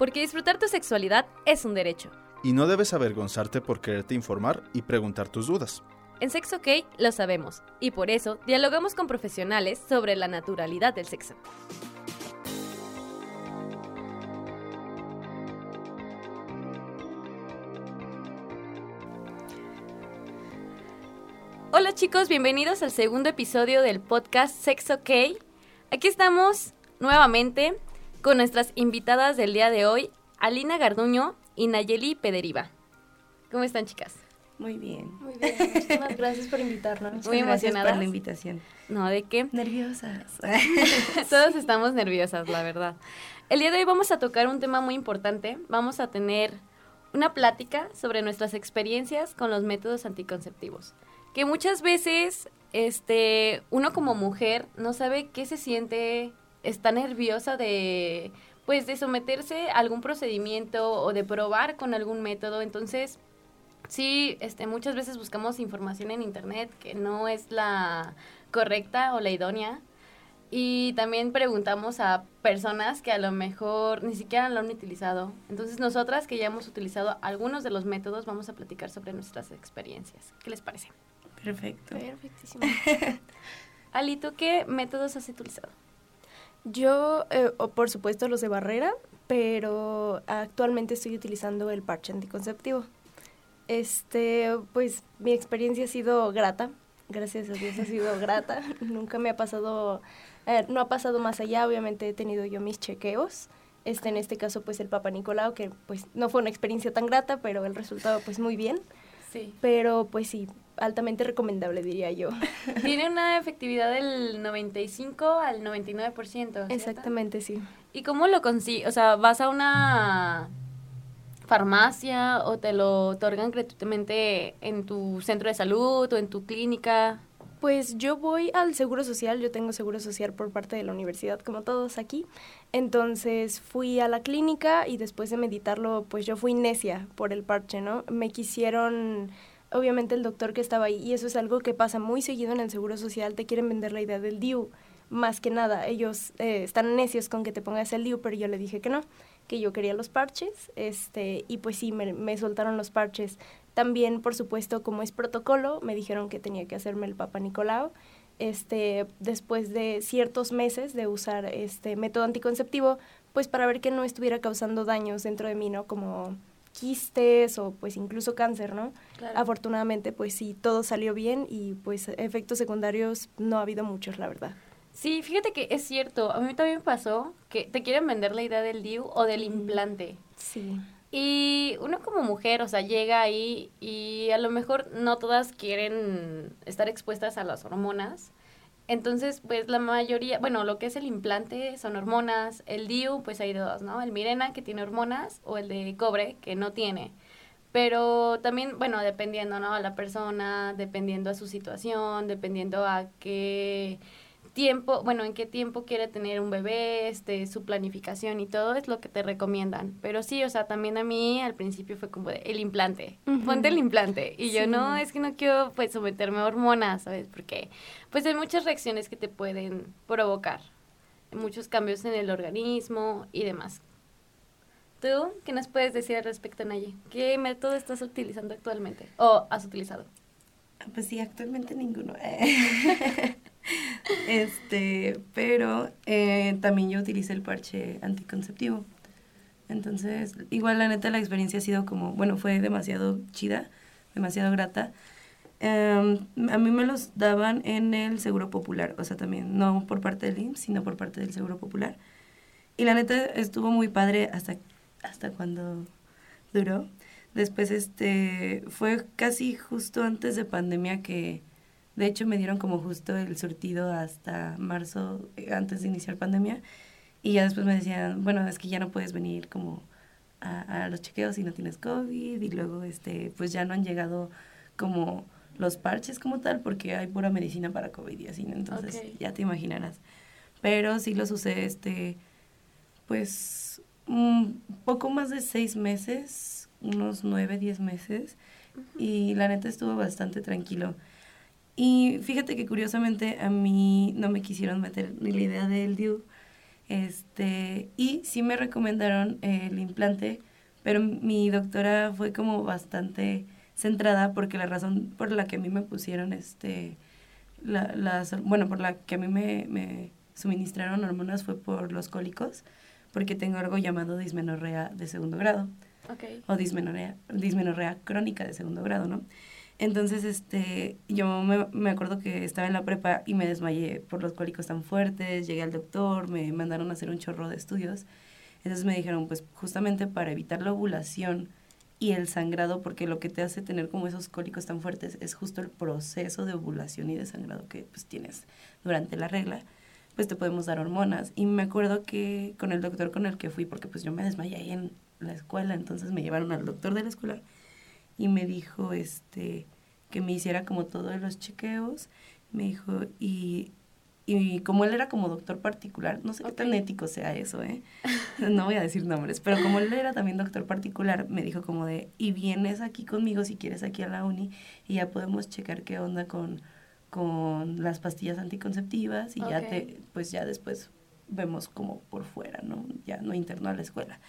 Porque disfrutar tu sexualidad es un derecho. Y no debes avergonzarte por quererte informar y preguntar tus dudas. En Sexo OK lo sabemos, y por eso dialogamos con profesionales sobre la naturalidad del sexo. Hola chicos, bienvenidos al segundo episodio del podcast Sexo OK. Aquí estamos nuevamente con nuestras invitadas del día de hoy, Alina Garduño y Nayeli Pederiva. ¿Cómo están chicas? Muy bien. Muy bien, muchísimas gracias por invitarnos. Muy emocionadas. por la invitación. No, ¿de qué? Nerviosas. Todos estamos nerviosas, la verdad. El día de hoy vamos a tocar un tema muy importante. Vamos a tener una plática sobre nuestras experiencias con los métodos anticonceptivos. Que muchas veces este, uno como mujer no sabe qué se siente, está nerviosa de pues de someterse a algún procedimiento o de probar con algún método. Entonces, sí, este, muchas veces buscamos información en internet que no es la correcta o la idónea. Y también preguntamos a personas que a lo mejor ni siquiera lo han utilizado. Entonces nosotras que ya hemos utilizado algunos de los métodos vamos a platicar sobre nuestras experiencias. ¿Qué les parece? Perfecto. Perfectísimo. Ali, ¿tú qué métodos has utilizado? Yo, eh, o por supuesto, los de barrera, pero actualmente estoy utilizando el parche anticonceptivo. Este, pues mi experiencia ha sido grata, gracias a Dios ha sido grata. Nunca me ha pasado, eh, no ha pasado más allá, obviamente he tenido yo mis chequeos. Este, en este caso, pues el Papa Nicolau, que pues no fue una experiencia tan grata, pero el resultado pues muy bien. Sí. Pero pues sí, altamente recomendable diría yo. Tiene una efectividad del 95 al 99%. ¿cierto? Exactamente, sí. ¿Y cómo lo consigues? O sea, ¿vas a una farmacia o te lo otorgan gratuitamente en tu centro de salud o en tu clínica? Pues yo voy al Seguro Social, yo tengo Seguro Social por parte de la universidad, como todos aquí. Entonces fui a la clínica y después de meditarlo, pues yo fui necia por el parche, ¿no? Me quisieron, obviamente el doctor que estaba ahí, y eso es algo que pasa muy seguido en el Seguro Social, te quieren vender la idea del DIU. Más que nada, ellos eh, están necios con que te pongas el DIU, pero yo le dije que no, que yo quería los parches, este, y pues sí, me, me soltaron los parches. También, por supuesto, como es protocolo, me dijeron que tenía que hacerme el Papa Nicolau. Este, después de ciertos meses de usar este método anticonceptivo, pues para ver que no estuviera causando daños dentro de mí, ¿no? Como quistes o pues incluso cáncer, ¿no? Claro. Afortunadamente, pues sí, todo salió bien y pues efectos secundarios no ha habido muchos, la verdad. Sí, fíjate que es cierto. A mí también pasó que te quieren vender la idea del DIU o del implante. Sí. Y uno como mujer, o sea, llega ahí y a lo mejor no todas quieren estar expuestas a las hormonas. Entonces, pues la mayoría, bueno, lo que es el implante son hormonas, el DIU, pues hay dos, ¿no? El Mirena que tiene hormonas o el de cobre que no tiene. Pero también, bueno, dependiendo, ¿no? A la persona, dependiendo a su situación, dependiendo a qué tiempo, bueno, en qué tiempo quiere tener un bebé, este, su planificación y todo es lo que te recomiendan. Pero sí, o sea, también a mí al principio fue como de, el implante, Ujú. ponte el implante. Y yo Sí. no, es que no quiero pues someterme a hormonas, ¿sabes? Porque pues hay muchas reacciones que te pueden provocar, muchos cambios en el organismo y demás. ¿Tú qué nos puedes decir al respecto, Naye? ¿Qué método estás utilizando actualmente? ¿O has utilizado? Pues sí, actualmente ninguno. este, pero eh, también yo utilicé el parche anticonceptivo. Entonces, igual la neta la experiencia ha sido como, bueno, fue demasiado chida, demasiado grata. Em, a mí me los daban en el Seguro Popular, o sea, también, no por parte del IMSS, sino por parte del Seguro Popular. Y la neta estuvo muy padre hasta, hasta cuando duró. Después, este, fue casi justo antes de pandemia que, de hecho, me dieron como justo el surtido hasta marzo, eh, antes de iniciar pandemia. Y ya después me decían, bueno, es que ya no puedes venir como a, a los chequeos si no tienes COVID. Y luego, este, pues ya no han llegado como los parches como tal, porque hay pura medicina para COVID y así, ¿no? Entonces, ya te imaginarás. Pero sí los usé, este, pues, un poco más de seis meses, unos nueve, diez meses. Y la neta estuvo bastante tranquilo. Y fíjate que curiosamente a mí no me quisieron meter ni la idea del DIU. Este, y sí me recomendaron el implante, pero mi doctora fue como bastante centrada porque la razón por la que a mí me pusieron este la, las, bueno, por la que a mí me, me suministraron hormonas fue por los cólicos, porque tengo algo llamado dismenorrea de segundo grado. O dismenorrea, dismenorrea crónica de segundo grado, ¿no? Entonces, este, yo me, me, acuerdo que estaba en la prepa y me desmayé por los cólicos tan fuertes, llegué al doctor, me mandaron a hacer un chorro de estudios. Entonces me dijeron, pues justamente para evitar la ovulación y el sangrado, porque lo que te hace tener como esos cólicos tan fuertes es justo el proceso de ovulación y de sangrado que pues tienes durante la regla, pues te podemos dar hormonas. Y me acuerdo que con el doctor con el que fui, porque pues yo me desmayé ahí en la escuela, entonces me llevaron al doctor de la escuela y me dijo este que me hiciera como todos los chequeos, me dijo, y y como él era como doctor particular, no sé qué tan ético sea eso, ¿eh? No voy a decir nombres, pero como él era también doctor particular, me dijo como de, y vienes aquí conmigo si quieres aquí a la uni y ya podemos checar qué onda con, con las pastillas anticonceptivas y ya te, pues ya después vemos como por fuera, ¿no? Ya no interno a la escuela.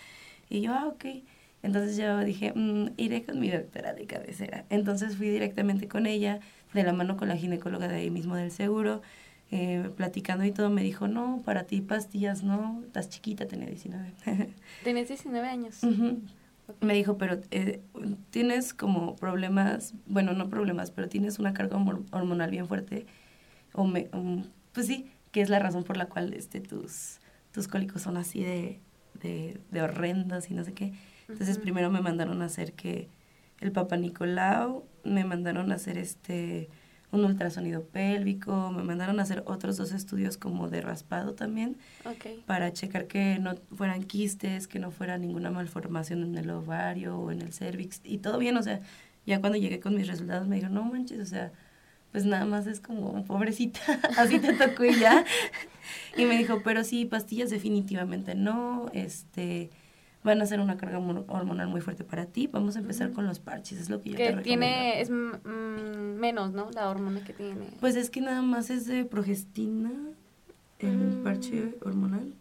Y yo, ah, ok. Entonces yo dije, mm, iré con mi doctora de cabecera. Entonces fui directamente con ella, de la mano con la ginecóloga de ahí mismo del seguro eh, platicando y todo, me dijo, no, para ti pastillas no, estás chiquita, tenía 19. Tenés 19 años. Me dijo, pero eh, tienes como problemas, bueno, no problemas, pero tienes una carga hormonal bien fuerte, o me, um, pues sí, que es la razón por la cual este, tus, tus cólicos son así de, de, de horrendos y no sé qué. Entonces primero me mandaron a hacer que el Papa Nicolau, me mandaron a hacer este un ultrasonido pélvico, me mandaron a hacer otros dos estudios como de raspado también, para checar que no fueran quistes, que no fuera ninguna malformación en el ovario o en el cervix, y todo bien, o sea, ya cuando llegué con mis resultados me dijeron, no manches, o sea, pues nada más es como, pobrecita, así te tocó y ya. y me dijo, pero sí, pastillas definitivamente no, este van a ser una carga hormonal muy fuerte para ti. Vamos a empezar con los parches, es lo que yo que te tiene, es menos, ¿no? La hormona que tiene. Pues es que nada más es de progestina, el mm. parche hormonal.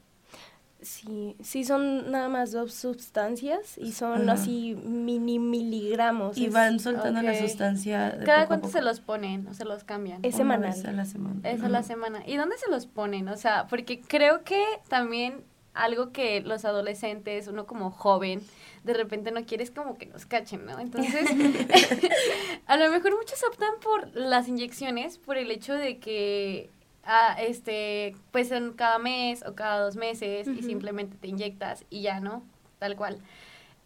Sí, sí son nada más dos sustancias y son así mini miligramos. Y van soltando la sustancia. ¿Cada cuánto se los ponen o se los cambian? Es semanal. Es a la semana. Es a la semana. ¿Y dónde se los ponen? O sea, porque creo que también algo que los adolescentes, uno como joven, de repente no quieres como que nos cachen, ¿no? Entonces, a lo mejor muchos optan por las inyecciones por el hecho de que ah, este, pues son cada mes o cada dos meses y simplemente te inyectas y ya, ¿no? Tal cual.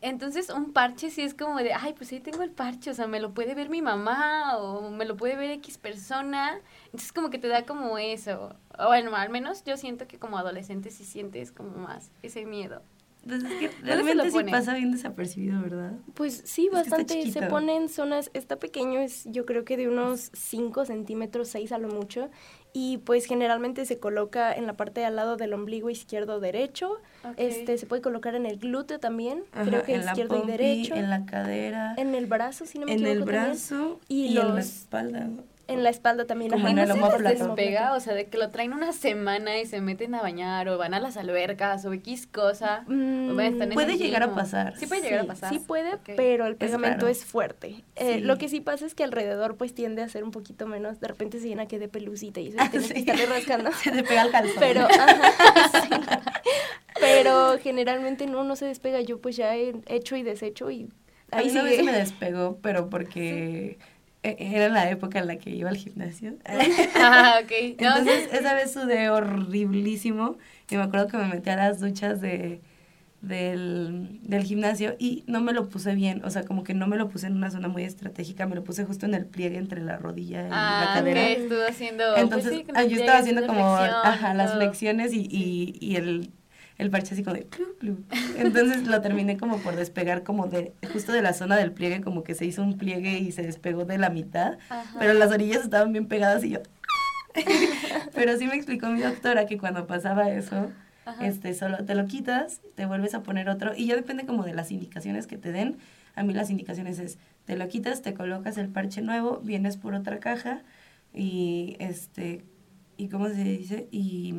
Entonces, un parche sí es como de, ay, pues ahí tengo el parche, o sea, me lo puede ver mi mamá o me lo puede ver X persona. Entonces, como que te da como eso. Bueno, al menos yo siento que como adolescente sí sientes como más ese miedo. Entonces, es que realmente sí pasa bien desapercibido, ¿verdad? Pues sí, bastante. Se pone en zonas, está pequeño, es yo creo que de unos 5 centímetros, 6 a lo mucho. Y pues generalmente se coloca en la parte de al lado del ombligo izquierdo derecho. Este se puede colocar en el glúteo también, creo que izquierdo y derecho. En la cadera. En el brazo, si no me en equivoco. En el brazo y, en la espalda en la espalda también. Como en el despega, o sea, de que lo traen una semana y se meten a bañar o van a las albercas o X cosa. Mm, puede llegar a pasar. Sí puede llegar a pasar. Sí puede, pero el pegamento es, fuerte. Eh, lo que sí pasa es que alrededor pues tiende a ser un poquito menos, de repente se llena que de pelucita y se tiene que estarle rascando. Se te pega el calzón. Pero, pero generalmente no, no se despega. Yo pues ya he hecho y deshecho y ahí sí me despegó, pero porque... E, era la época en la que iba al gimnasio. ah, ok. Entonces, esa vez sudé horriblísimo y me acuerdo que me metí a las duchas de, del, del gimnasio y no me lo puse bien, o sea, como que no me lo puse en una zona muy estratégica, me lo puse justo en el pliegue entre la rodilla y la ah, cadera. Okay. estuvo haciendo... Pues Entonces, yo estaba haciendo como ajá, las flexiones y, y, y el el parche así como de... Entonces lo terminé como por despegar como de, justo de la zona del pliegue, como que se hizo un pliegue y se despegó de la mitad, pero las orillas estaban bien pegadas y yo... pero sí me explicó mi doctora que cuando pasaba eso, este, solo te lo quitas, te vuelves a poner otro y ya depende como de las indicaciones que te den. A mí las indicaciones es, te lo quitas, te colocas el parche nuevo, vienes por otra caja y este, y cómo se dice, y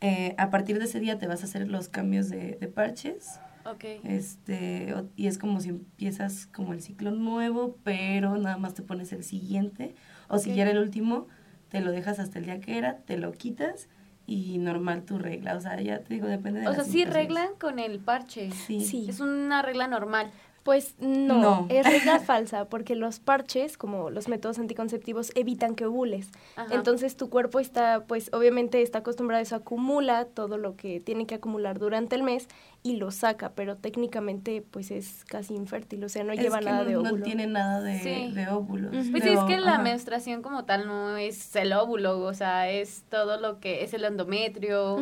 Eh, a partir de ese día te vas a hacer los cambios de, de parches. Ok. Este, y es como si empiezas como el ciclo nuevo, pero nada más te pones el siguiente. O si ya era el último, te lo dejas hasta el día que era, te lo quitas y normal tu regla. O sea, ya te digo, depende de O sea, sí reglan con el parche. Sí. Sí. Es una regla normal. Pues no, No. es regla falsa, porque los parches, como los métodos anticonceptivos, evitan que ovules. Ajá. Entonces tu cuerpo está, pues obviamente está acostumbrado a eso, acumula todo lo que tiene que acumular durante el mes y lo saca, pero técnicamente pues es casi infértil, o sea, no Es lleva que nada de óvulo. no tiene nada de, Sí. de óvulos. Pues de sí, es que la ajá. menstruación como tal no es el óvulo, o sea, es todo lo que es el endometrio,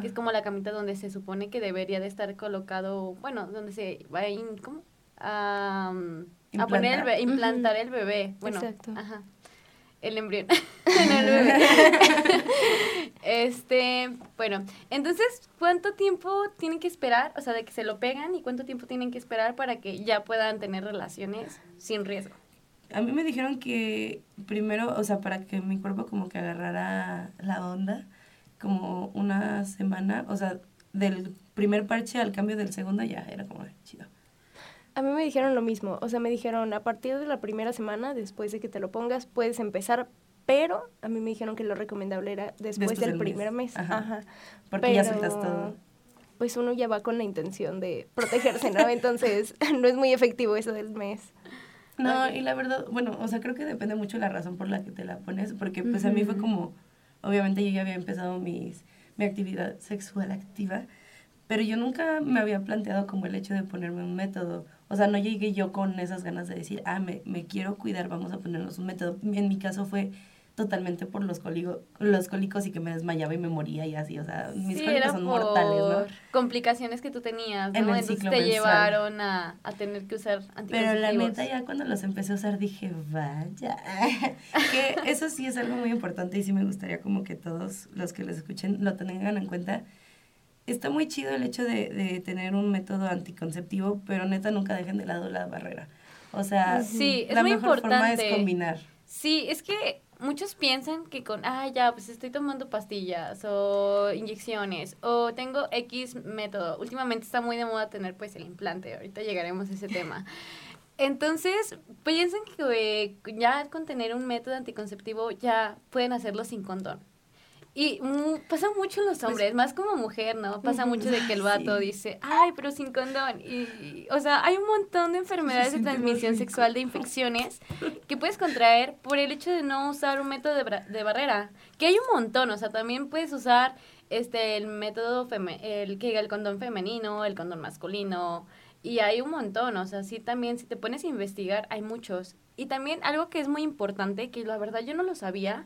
que es como la camita donde se supone que debería de estar colocado, bueno, donde se va a, in- ¿cómo? A, a poner el Implantar. be- implantar el bebé, bueno, Exacto. ajá, el embrión, el bebé. este, bueno, entonces, ¿cuánto tiempo tienen que esperar, o sea, de que se lo pegan y cuánto tiempo tienen que esperar para que ya puedan tener relaciones sin riesgo? A mí me dijeron que primero, o sea, para que mi cuerpo como que agarrara la onda, como una semana, o sea, del primer parche al cambio del segundo ya era como chido. A mí me dijeron lo mismo, o sea, me dijeron a partir de la primera semana, después de que te lo pongas, puedes empezar, pero a mí me dijeron que lo recomendable era después, Después del del primer mes. mes. Ajá. Ajá. Porque ya Pero, sueltas todo. Pues uno ya va con la intención de protegerse, ¿no? Entonces, no es muy efectivo eso del mes. No, y la verdad, bueno, o sea, creo que depende mucho la razón por la que te la pones, porque pues a mí fue como, obviamente yo ya había empezado mis, mi actividad sexual activa, pero yo nunca me había planteado como el hecho de ponerme un método. O sea, no llegué yo con esas ganas de decir, ah, me, me quiero cuidar, vamos a ponernos un método. En mi caso fue totalmente por los, cólico- los cólicos y que me desmayaba y me moría y así, o sea, mis sí, cólicos son mortales, ¿no? complicaciones que tú tenías, ¿no? En Entonces te llevaron a, a tener que usar Pero anticonceptivos. la neta, ya cuando los empecé a usar dije, vaya. que eso sí es algo muy importante y sí me gustaría como que todos los que los escuchen lo tengan en cuenta. Está muy chido el hecho de, de tener un método anticonceptivo, pero neta nunca dejen de lado la barrera. O sea, Sí, es la muy mejor forma importante. es combinar. Sí, es que muchos piensan que con, ah, ya, pues estoy tomando pastillas o inyecciones o tengo X método. Últimamente está muy de moda tener pues el implante, ahorita llegaremos a ese tema. Entonces, piensan que eh, ya con tener un método anticonceptivo ya pueden hacerlo sin condón. Y mu- pasa mucho en los hombres, más como mujer, ¿no? Pasa mucho de que el vato Sí. dice, ay, pero sin condón. Y, y, o sea, hay un montón de enfermedades de transmisión sexual, de infecciones, que puedes contraer por el hecho de no usar un método de, de barrera. Que hay un montón, o sea, también puedes usar este el método, el que el condón femenino, el condón masculino, y hay un montón, o sea, sí también, si te pones a investigar, hay muchos. Y también algo que es muy importante, que la verdad yo no lo sabía,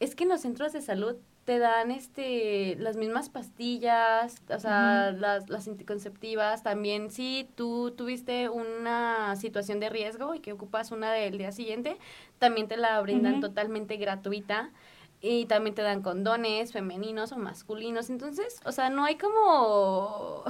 es que en los centros de salud te dan este las mismas pastillas, o sea, las, las anticonceptivas, también si tú tuviste una situación de riesgo y que ocupas una del día siguiente, también te la brindan totalmente gratuita. Y también te dan condones femeninos o masculinos. Entonces, o sea, no hay como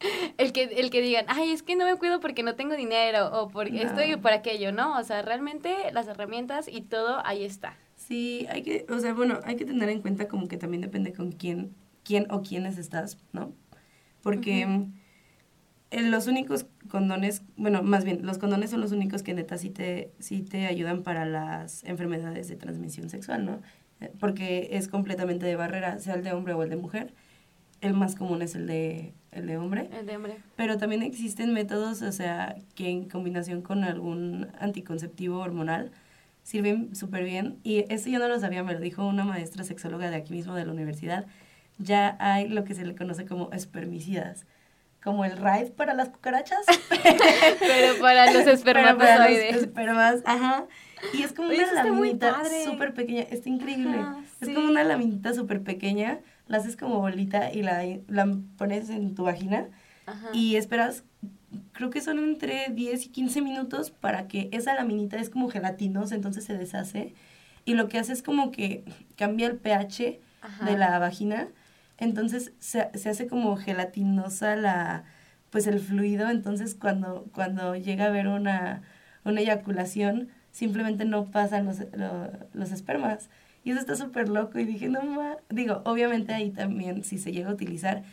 el que, el que digan, ay, es que no me cuido porque no tengo dinero o porque No. estoy por aquello, ¿no? O sea, realmente las herramientas y todo ahí está. Sí, hay que, o sea, bueno, hay que tener en cuenta como que también depende con quién, quién o quiénes estás, ¿no? Porque eh, los únicos condones, bueno, más bien, los condones son los únicos que neta sí te, sí te ayudan para las enfermedades de transmisión sexual, ¿no? Eh, Porque es completamente de barrera, sea el de hombre o el de mujer. El más común es el de, el de hombre. El de hombre. Pero también existen métodos, o sea, que en combinación con algún anticonceptivo hormonal sirven súper bien. Y esto yo no lo sabía, me lo dijo una maestra sexóloga de aquí mismo de la universidad. Ya hay lo que se le conoce como espermicidas. Como el raid para las cucarachas. Pero para los Pero para los espermatozoides. espermas, ajá. Y es como Oye, una eso laminita súper pequeña. Está increíble. Ajá, Es sí. como una laminita súper pequeña. La haces como bolita y la, la pones en tu vagina Ajá. y esperas, creo que son entre 10 y 15 minutos para que esa laminita es como gelatinosa, entonces se deshace. Y lo que hace es como que cambia el pH Ajá. de la vagina, entonces se, se hace como gelatinosa la pues el fluido, entonces cuando, cuando llega a haber una, una eyaculación, simplemente no pasan los, lo- los espermas. Y eso está súper loco. Y dije, no ma. Digo, obviamente ahí también, si se llega a utilizar,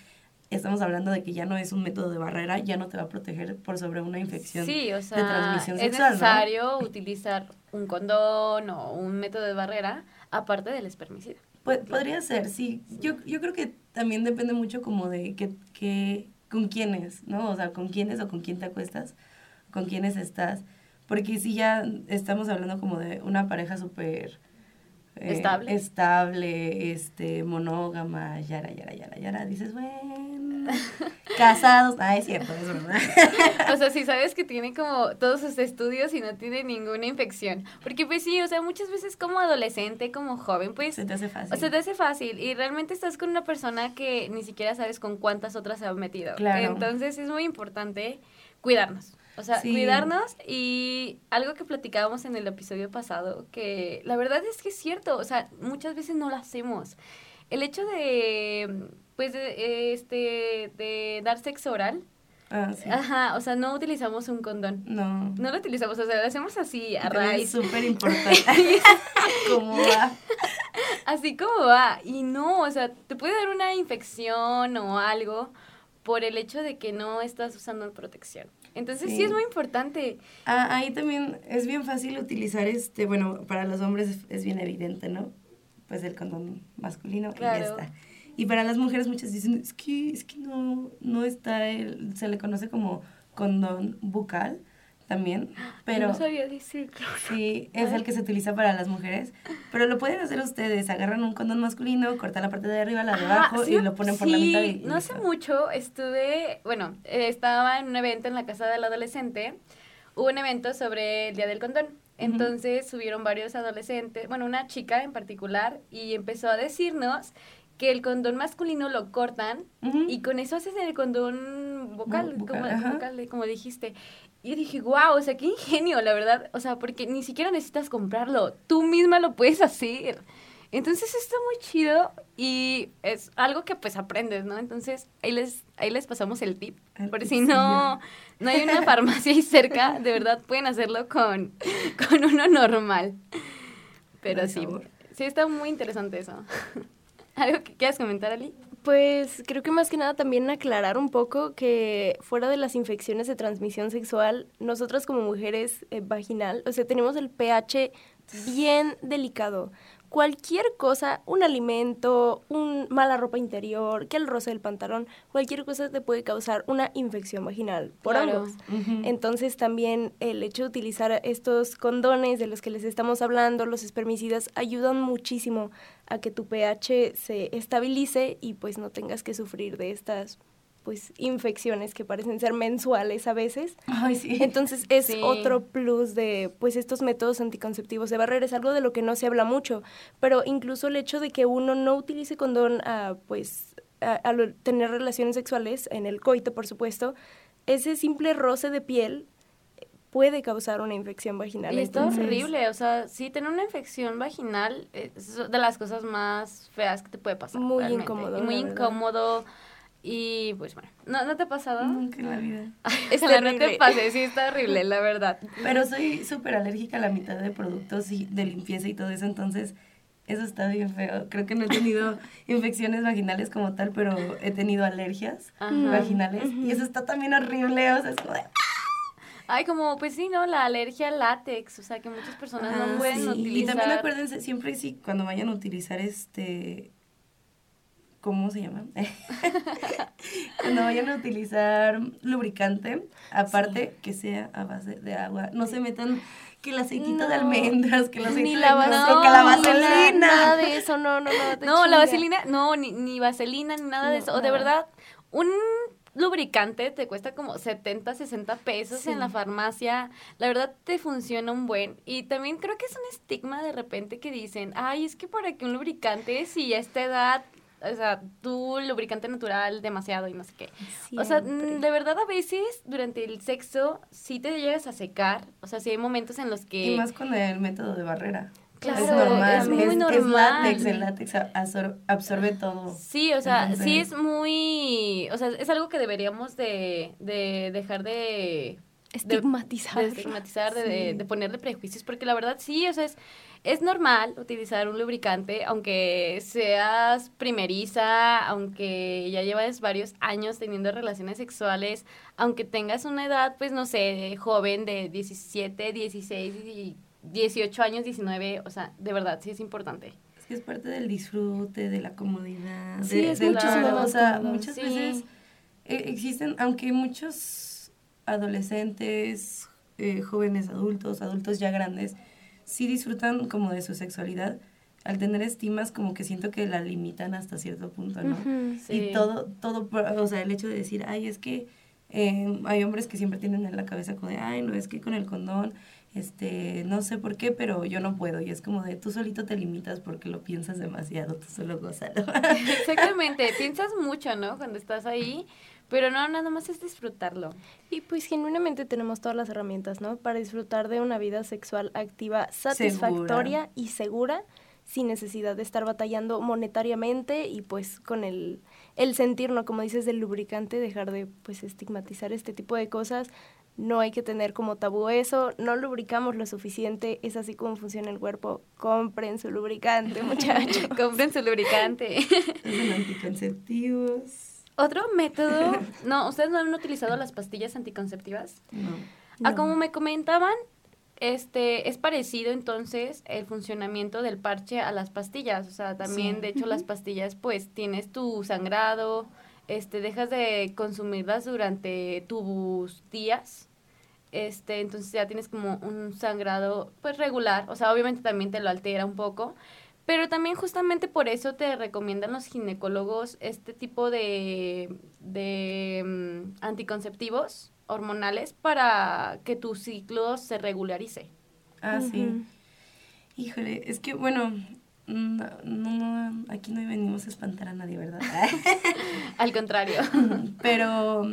estamos hablando de que ya no es un método de barrera, ya no te va a proteger por sobre una infección Sí, o sea, de transmisión es sexual. ¿no? necesario utilizar un condón o un método de barrera aparte del espermicida. Pu- podría ser, sí. Yo, yo creo que también depende mucho como de que, que, con quiénes, ¿no? O sea, con quiénes o con quién te acuestas, con quiénes estás. Porque si ya estamos hablando como de una pareja súper... eh, Estable. Estable, este, monógama, yara, yara, yara, yara. Dices, bueno, casados. Ah, es cierto, es verdad. O sea, si sabes que tiene como todos sus estudios y no tiene ninguna infección. Porque pues sí, o sea, muchas veces como adolescente, como joven, pues... Se te hace fácil. O sea, te hace fácil y realmente estás con una persona que ni siquiera sabes con cuántas otras se ha metido. Claro. Entonces es muy importante cuidarnos. O sea, Sí. cuidarnos y algo que platicábamos en el episodio pasado, que la verdad es que es cierto, o sea, muchas veces no lo hacemos. El hecho de, pues, de, este, de dar sexo oral, Ah, sí. ajá, o sea, no utilizamos un condón. No. No lo utilizamos, o sea, lo hacemos así, a raíz. Es súper importante. ¿Cómo va? Así como va. Y no, o sea, te puede dar una infección o algo por el hecho de que no estás usando protección. Entonces sí, Sí. es muy importante. Ah, ahí también es bien fácil utilizar este, bueno, para los hombres es, es bien evidente, ¿no? Pues el condón masculino y ya está. Y para las mujeres muchas dicen, es que, es que no, no está el, se le conoce como condón bucal también, pero no sabía decirlo. sí, es el que se utiliza para las mujeres, pero lo pueden hacer ustedes, agarran un condón masculino, cortan la parte de arriba, la de abajo sí y lo ponen por la mitad y, y no hace mucho estuve, bueno, eh, estaba en un evento en la casa del adolescente. Hubo un evento sobre el Día del Condón. Entonces subieron varios adolescentes, bueno, una chica en particular, y empezó a decirnos que el condón masculino lo cortan y con eso haces el condón vocal, como, vocal, como dijiste. Y dije, wow, o sea, qué ingenio, la verdad. O sea, porque ni siquiera necesitas comprarlo, tú misma lo puedes hacer. Entonces está muy chido y es algo que pues aprendes, ¿no? Entonces ahí les, ahí les pasamos el tip. El Por si no, no hay una farmacia ahí cerca, de verdad pueden hacerlo con, con uno normal. Pero Por sí, favor. sí está muy interesante eso. ¿Algo que quieras comentar, Ali? Pues creo que más que nada también aclarar un poco que fuera de las infecciones de transmisión sexual, nosotras como mujeres eh, vaginal, o sea, tenemos el pH bien delicado. Cualquier cosa, un alimento, un mala ropa interior, que el roce del pantalón, cualquier cosa te puede causar una infección vaginal por Claro. ambos. Entonces también el hecho de utilizar estos condones de los que les estamos hablando, los espermicidas, ayudan muchísimo a que tu pH se estabilice y pues no tengas que sufrir de estas pues infecciones que parecen ser mensuales a veces. Ay, sí. Entonces es Sí. otro plus de pues estos métodos anticonceptivos de barrera, es algo de lo que no se habla mucho, pero incluso el hecho de que uno no utilice condón a pues a, a tener relaciones sexuales en el coito, por supuesto, ese simple roce de piel puede causar una infección vaginal. Y está Entonces, horrible, o sea, sí, tener una infección vaginal es de las cosas más feas que te puede pasar. Muy realmente. incómodo, Y muy incómodo. Y pues bueno, ¿no, ¿no te ha pasado? Nunca en la vida. Es Ojalá no te terrible. pase, sí, está horrible, la verdad. Pero soy súper alérgica a la mitad de productos y de limpieza y todo eso, entonces eso está bien feo. Creo que no he tenido infecciones vaginales como tal, pero he tenido alergias Ajá. vaginales y eso está también horrible, o sea, es como de... Ay, como, pues sí, ¿no? La alergia al látex, o sea, que muchas personas Ah, no pueden sí. utilizar. Y también acuérdense, siempre sí, cuando vayan a utilizar este... ¿Cómo se llama? cuando vayan a utilizar lubricante, aparte que sea a base de agua, no se metan que el aceitito de No. almendras, que el aceite ni de que la vaselina. nada de eso, no, no, no. No, la vaselina, no, ni, ni vaselina, ni nada de No, eso. O de verdad, un lubricante te cuesta como 70, 60 pesos Sí. en la farmacia. La verdad te funciona un buen. Y también creo que es un estigma de repente que dicen, ay, es que para que un lubricante, si a esta edad, o sea, tu lubricante natural demasiado y no sé qué. O sea, de verdad a veces durante el sexo sí te llegas a secar. O sea, sí hay momentos en los que... Y más con el método de barrera. Claro, es normal, es muy normal. látex, el látex absor- absorbe todo. Sí, o sea, sí es muy, o sea, es algo que deberíamos de, de dejar de, Estigmatizar. De, estigmatizar, de, de, Sí. de ponerle prejuicios, porque la verdad sí, o sea, es, es normal utilizar un lubricante, aunque seas primeriza, aunque ya llevas varios años teniendo relaciones sexuales, aunque tengas una edad, pues no sé, de joven de 17, 16 y 18 años, 19, o sea, de verdad sí es importante. Es que es parte del disfrute, de la comodidad. Sí, de- es todo. más O sea, muchas Sí. veces eh, existen, aunque muchos adolescentes, eh, jóvenes adultos, adultos ya grandes, sí disfrutan como de su sexualidad, al tener estimas como que siento que la limitan hasta cierto punto, ¿no? Ujú. Sí. Y todo, todo, o sea, el hecho de decir, ay, es que eh, hay hombres que siempre tienen en la cabeza como de, ay, no, es que con el condón, este, no sé por qué, pero yo no puedo. Y es como de, tú solito te limitas porque lo piensas demasiado, tú solo gózalo. Exactamente, piensas mucho, ¿no? Cuando estás ahí, pero no, nada más es disfrutarlo. Y pues genuinamente tenemos todas las herramientas, ¿no? Para disfrutar de una vida sexual activa, satisfactoria y segura, sin necesidad de estar batallando monetariamente y pues con el, el sentir, ¿no? Como dices, del lubricante, dejar de pues estigmatizar este tipo de cosas. No hay que tener como tabú eso, no lubricamos lo suficiente, es así como funciona el cuerpo. Compren su lubricante, muchachos. Compren su lubricante. Son anticonceptivos. Otro método, no, ¿ustedes no han utilizado las pastillas anticonceptivas? No. Ah, No. como me comentaban, este, es parecido entonces el funcionamiento del parche a las pastillas, o sea, también Sí. de hecho las pastillas pues tienes tu sangrado, este, dejas de consumirlas durante tus días, este, entonces ya tienes como un sangrado pues regular, o sea, obviamente también te lo altera un poco, pero también justamente por eso te recomiendan los ginecólogos este tipo de, de mm, anticonceptivos hormonales para que tu ciclo se regularice. Ah, sí. Híjole, es que, bueno, no, no, no, aquí no venimos a espantar a nadie, ¿verdad? Al contrario. Pero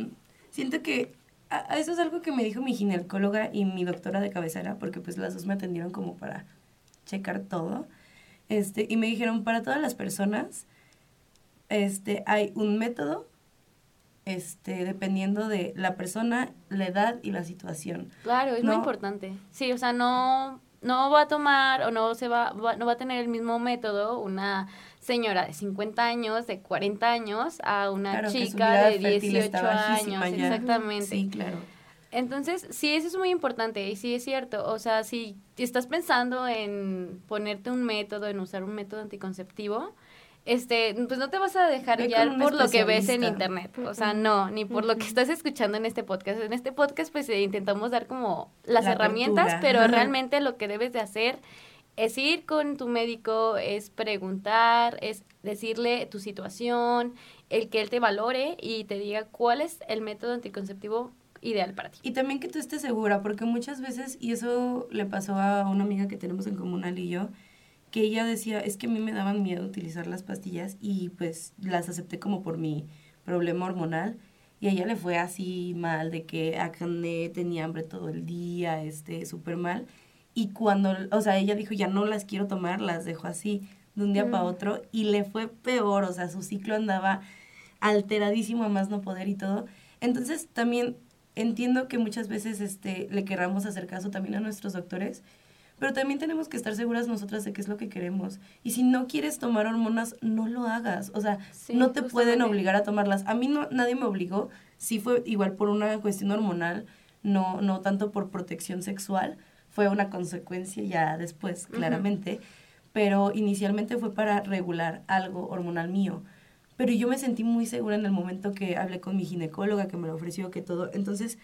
siento que a- eso es algo que me dijo mi ginecóloga y mi doctora de cabecera, porque pues las dos me atendieron como para checar todo. Este, y me dijeron, para todas las personas, este, hay un método, este, dependiendo de la persona, la edad y la situación. Claro, es muy importante. Sí, o sea, no, no va a tomar o no se va, va- no va a tener el mismo método una señora de 50 años, de 40 años, a una Claro, chica de fértil 18 está bajísima años. Exactamente. Sí, claro. Entonces, sí, eso es muy importante y sí es cierto. O sea, si estás pensando en ponerte un método, en usar un método anticonceptivo, este, pues no te vas a dejar Ve guiar por lo que ves en internet. O sea, no, ni por lo que estás escuchando en este podcast. En este podcast, pues eh, intentamos dar como las La herramientas, pero realmente lo que debes de hacer es ir con tu médico, es preguntar, es decirle tu situación, el que él te valore y te diga cuál es el método anticonceptivo ideal para ti. Y también que tú estés segura, porque muchas veces, y eso le pasó a una amiga que tenemos en común, Ali y yo, que ella decía, es que a mí me daban miedo utilizar las pastillas y pues las acepté como por mi problema hormonal. Y a ella le fue así mal, de que acné, tenía hambre todo el día, este, súper mal. Y cuando, o sea, ella dijo, ya no las quiero tomar, las dejo así de un día para Mm. otro. Y le fue peor, o sea, su ciclo andaba alteradísimo a más no poder y todo. Entonces también entiendo que muchas veces este, le querramos hacer caso también a nuestros doctores, pero también tenemos que estar seguras nosotras de qué es lo que queremos. Y si no quieres tomar hormonas, no lo hagas. O sea, Sí, no te pueden obligar a tomarlas. A mí no, nadie me obligó. Sí fue igual por una cuestión hormonal, no, no tanto por protección sexual. Fue una consecuencia ya después, claramente. Pero inicialmente fue para regular algo hormonal mío. Pero yo me sentí muy segura en el momento que hablé con mi ginecóloga, que me lo ofreció, que todo. Entonces,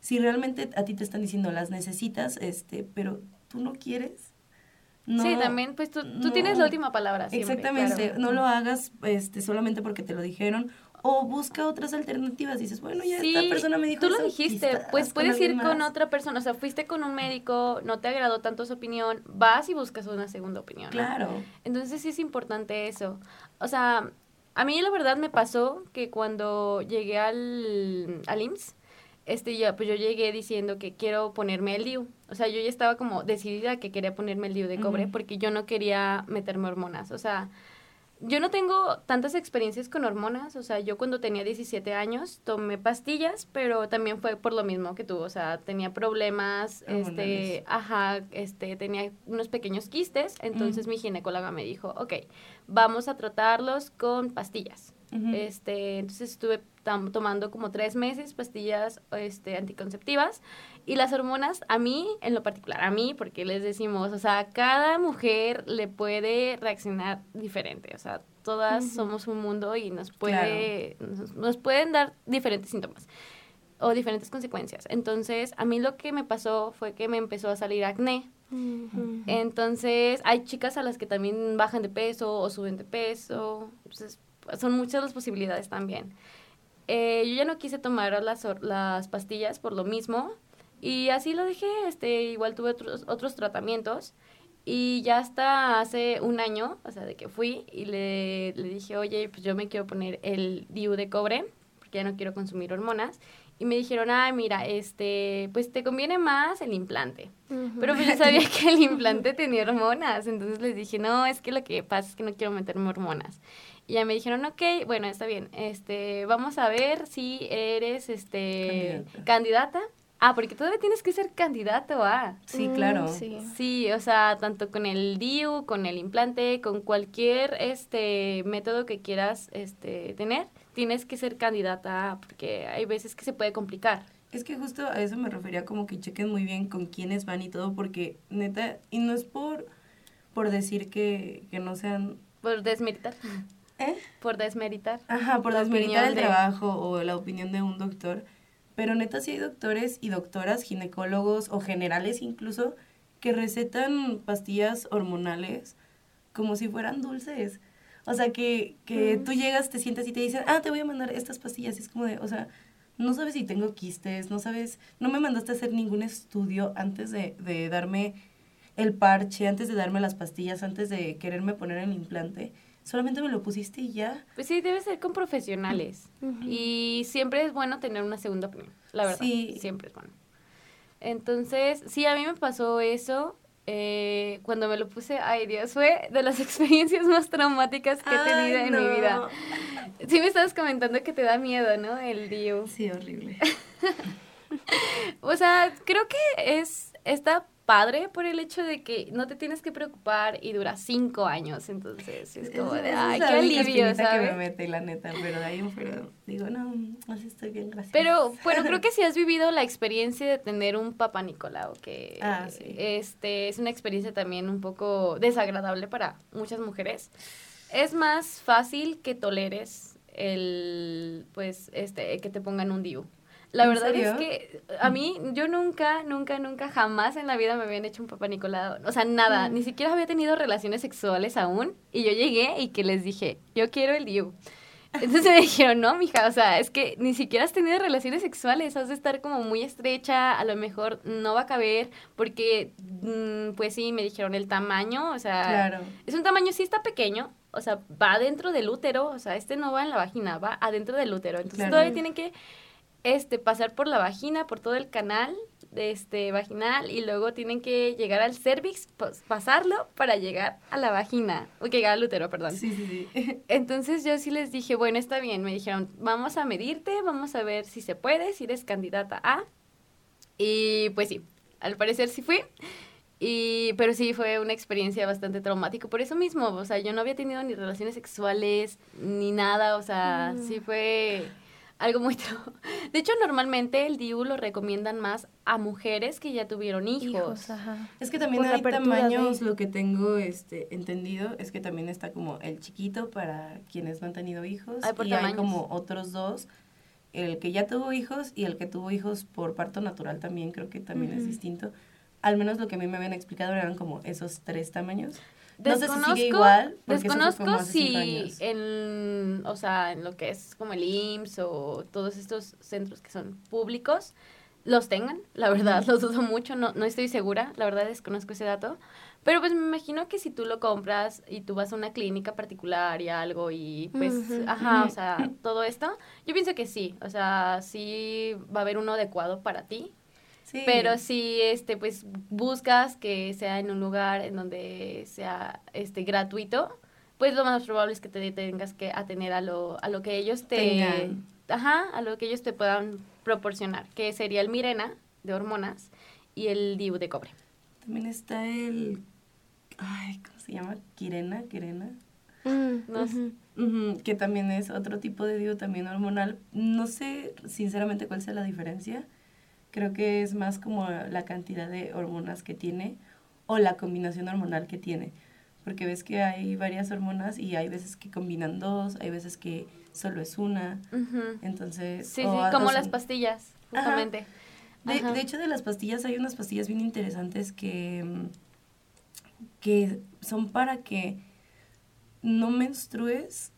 si realmente a ti te están diciendo las necesitas, este, pero tú no quieres. No, sí, también, pues tú, tú no. tienes la última palabra. Siempre, Exactamente, claro. no lo hagas este, solamente porque te lo dijeron. O busca otras alternativas. Dices, bueno, ya Sí, esta persona me dijo tú lo eso, dijiste, pues puedes ir con otra persona, o sea, fuiste con un médico, no te agradó tanto su opinión, vas y buscas una segunda opinión. ¿no? Claro. Entonces sí es importante eso. O sea, a mí la verdad me pasó que cuando llegué al, al IMSS, este, ya, pues yo llegué diciendo que quiero ponerme el DIU. O sea, yo ya estaba como decidida que quería ponerme el DIU de cobre porque yo no quería meterme hormonas. O sea, yo no tengo tantas experiencias con hormonas, o sea, yo cuando tenía 17 años tomé pastillas, pero también fue por lo mismo que tú, o sea, tenía problemas, este, Hormonales. ajá, este, tenía unos pequeños quistes, entonces Mm. mi ginecóloga me dijo, ok, vamos a tratarlos con pastillas. Ujú. Este, entonces estuve tomando como tres meses pastillas este, anticonceptivas y las hormonas, a mí en lo particular, a mí, porque les decimos, o sea, cada mujer le puede reaccionar diferente, o sea, todas Ujú. somos un mundo y nos puede, nos, nos pueden dar diferentes síntomas o diferentes consecuencias. Entonces, a mí lo que me pasó fue que me empezó a salir acné. Entonces, hay chicas a las que también bajan de peso o suben de peso. Entonces, son muchas las posibilidades también. Eh, yo ya no quise tomar las, las pastillas por lo mismo. Y así lo dejé. Este, igual tuve otros, otros tratamientos. Y ya hasta hace un año, o sea, de que fui y le, le dije, oye, pues yo me quiero poner el DIU de cobre, porque ya no quiero consumir hormonas. Y me dijeron, ay, mira, este, pues te conviene más el implante. Ujú. Pero pues yo sabía que el implante tenía hormonas, entonces les dije, no, es que lo que pasa es que no quiero meterme hormonas. Y ya me dijeron, ok, bueno, está bien, este, vamos a ver si eres, este, Candidata. candidata. Ah, porque todavía tienes que ser candidato a. Sí, Mm, claro. Sí. Sí, o sea, tanto con el DIU, con el implante, con cualquier este método que quieras este tener, tienes que ser candidata a, porque hay veces que se puede complicar. Es que justo a eso me refería como que chequen muy bien con quiénes van y todo, porque neta, y no es por, por decir que, que no sean... Por desmeritar. ¿Eh? Por desmeritar. Ajá, por desmeritar el de- trabajo o la opinión de un doctor. Pero neta sí hay doctores y doctoras, ginecólogos o generales incluso, que recetan pastillas hormonales como si fueran dulces. O sea, que, que Mm. tú llegas, te sientas y te dicen, ah, te voy a mandar estas pastillas. Y es como de, o sea, no sabes si tengo quistes, no sabes, no me mandaste a hacer ningún estudio antes de, de darme el parche, antes de darme las pastillas, antes de quererme poner el implante. Solamente me lo pusiste y ya. Pues sí, debe ser con profesionales. Ujú. Y siempre es bueno tener una segunda opinión, la verdad. Sí. Siempre es bueno. Entonces, sí, a mí me pasó eso. eh, cuando me lo puse, ay Dios, fue de las experiencias más traumáticas que he tenido Ay, en mi no. vida. Sí me estabas comentando que te da miedo, ¿no? El DIU. Sí, horrible. O sea, creo que es está padre por el hecho de que no te tienes que preocupar y dura cinco años, entonces es como de, ay, qué alivio, espinita que me ¿sabes? mete, la neta, pero de ahí digo, no, así estoy bien, gracias. Pero bueno, creo que si has vivido la experiencia de tener un papá Nicolau, que Ah, sí. este es una experiencia también un poco desagradable para muchas mujeres. Es más fácil que toleres el pues este que te pongan un DIU. La ¿En verdad es que a mí, yo nunca, nunca, nunca, jamás en la vida me habían hecho un papá Nicolau. O sea, nada, Mm. ni siquiera había tenido relaciones sexuales aún. Y yo llegué y que les dije, yo quiero el DIU. Entonces me dijeron, no, mija, o sea, es que ni siquiera has tenido relaciones sexuales, has de estar como muy estrecha, a lo mejor no va a caber, porque, mm, pues sí, me dijeron el tamaño, o sea, Claro. es un tamaño, sí está pequeño, o sea, va dentro del útero, o sea, este no va en la vagina, va adentro del útero, entonces Claro. todavía tienen que este, pasar por la vagina, por todo el canal este, vaginal y luego tienen que llegar al cervix, pas- pasarlo para llegar a la vagina, o que llegar al útero, perdón. Sí, sí, sí. Entonces yo sí les dije, bueno, está bien. Me dijeron, vamos a medirte, vamos a ver si se puede, si eres candidata a. Y pues sí, al parecer sí fui. Y, pero sí fue una experiencia bastante traumática. Por eso mismo, o sea, yo no había tenido ni relaciones sexuales, ni nada. O sea, Mm. sí fue algo muy... De hecho, normalmente el DIU lo recomiendan más a mujeres que ya tuvieron hijos. Hijos, ajá. Es que también Por hay tamaños, de- lo que tengo este entendido es que también está como el chiquito para quienes no han tenido hijos Hay por y hay como otros dos, el que ya tuvo hijos y el que tuvo hijos por parto natural también, creo que también es Ujú. distinto. Al menos lo que a mí me habían explicado eran como esos tres tamaños. No sé si Desconozco, sigue igual, desconozco si en, o sea, en lo que es como el IMSS o todos estos centros que son públicos, los tengan, la verdad, los dudo mucho, no, no estoy segura, la verdad desconozco ese dato, pero pues me imagino que si tú lo compras y tú vas a una clínica particular y algo y pues, Ujú. ajá, o sea, todo esto, yo pienso que sí, o sea, sí va a haber uno adecuado para ti, Sí. pero si este pues buscas que sea en un lugar en donde sea este gratuito, pues lo más probable es que te tengas que atener a lo, a lo que ellos te... Tengan. Ajá, a lo que ellos te puedan proporcionar, que sería el Mirena de hormonas y el DIU de cobre. También está el... Ay, ¿cómo se llama? Kirena, Kirena. Mm, No. Ujú, que también es otro tipo de DIU también hormonal. No sé sinceramente cuál sea la diferencia. Creo que es más como la cantidad de hormonas que tiene o la combinación hormonal que tiene. Porque ves que hay varias hormonas y hay veces que combinan dos, hay veces que solo es una. Ujú. Entonces, Sí, sí, como las pastillas, justamente. De, Ajá. de hecho, de las pastillas hay unas pastillas bien interesantes que, que son para que no menstrues,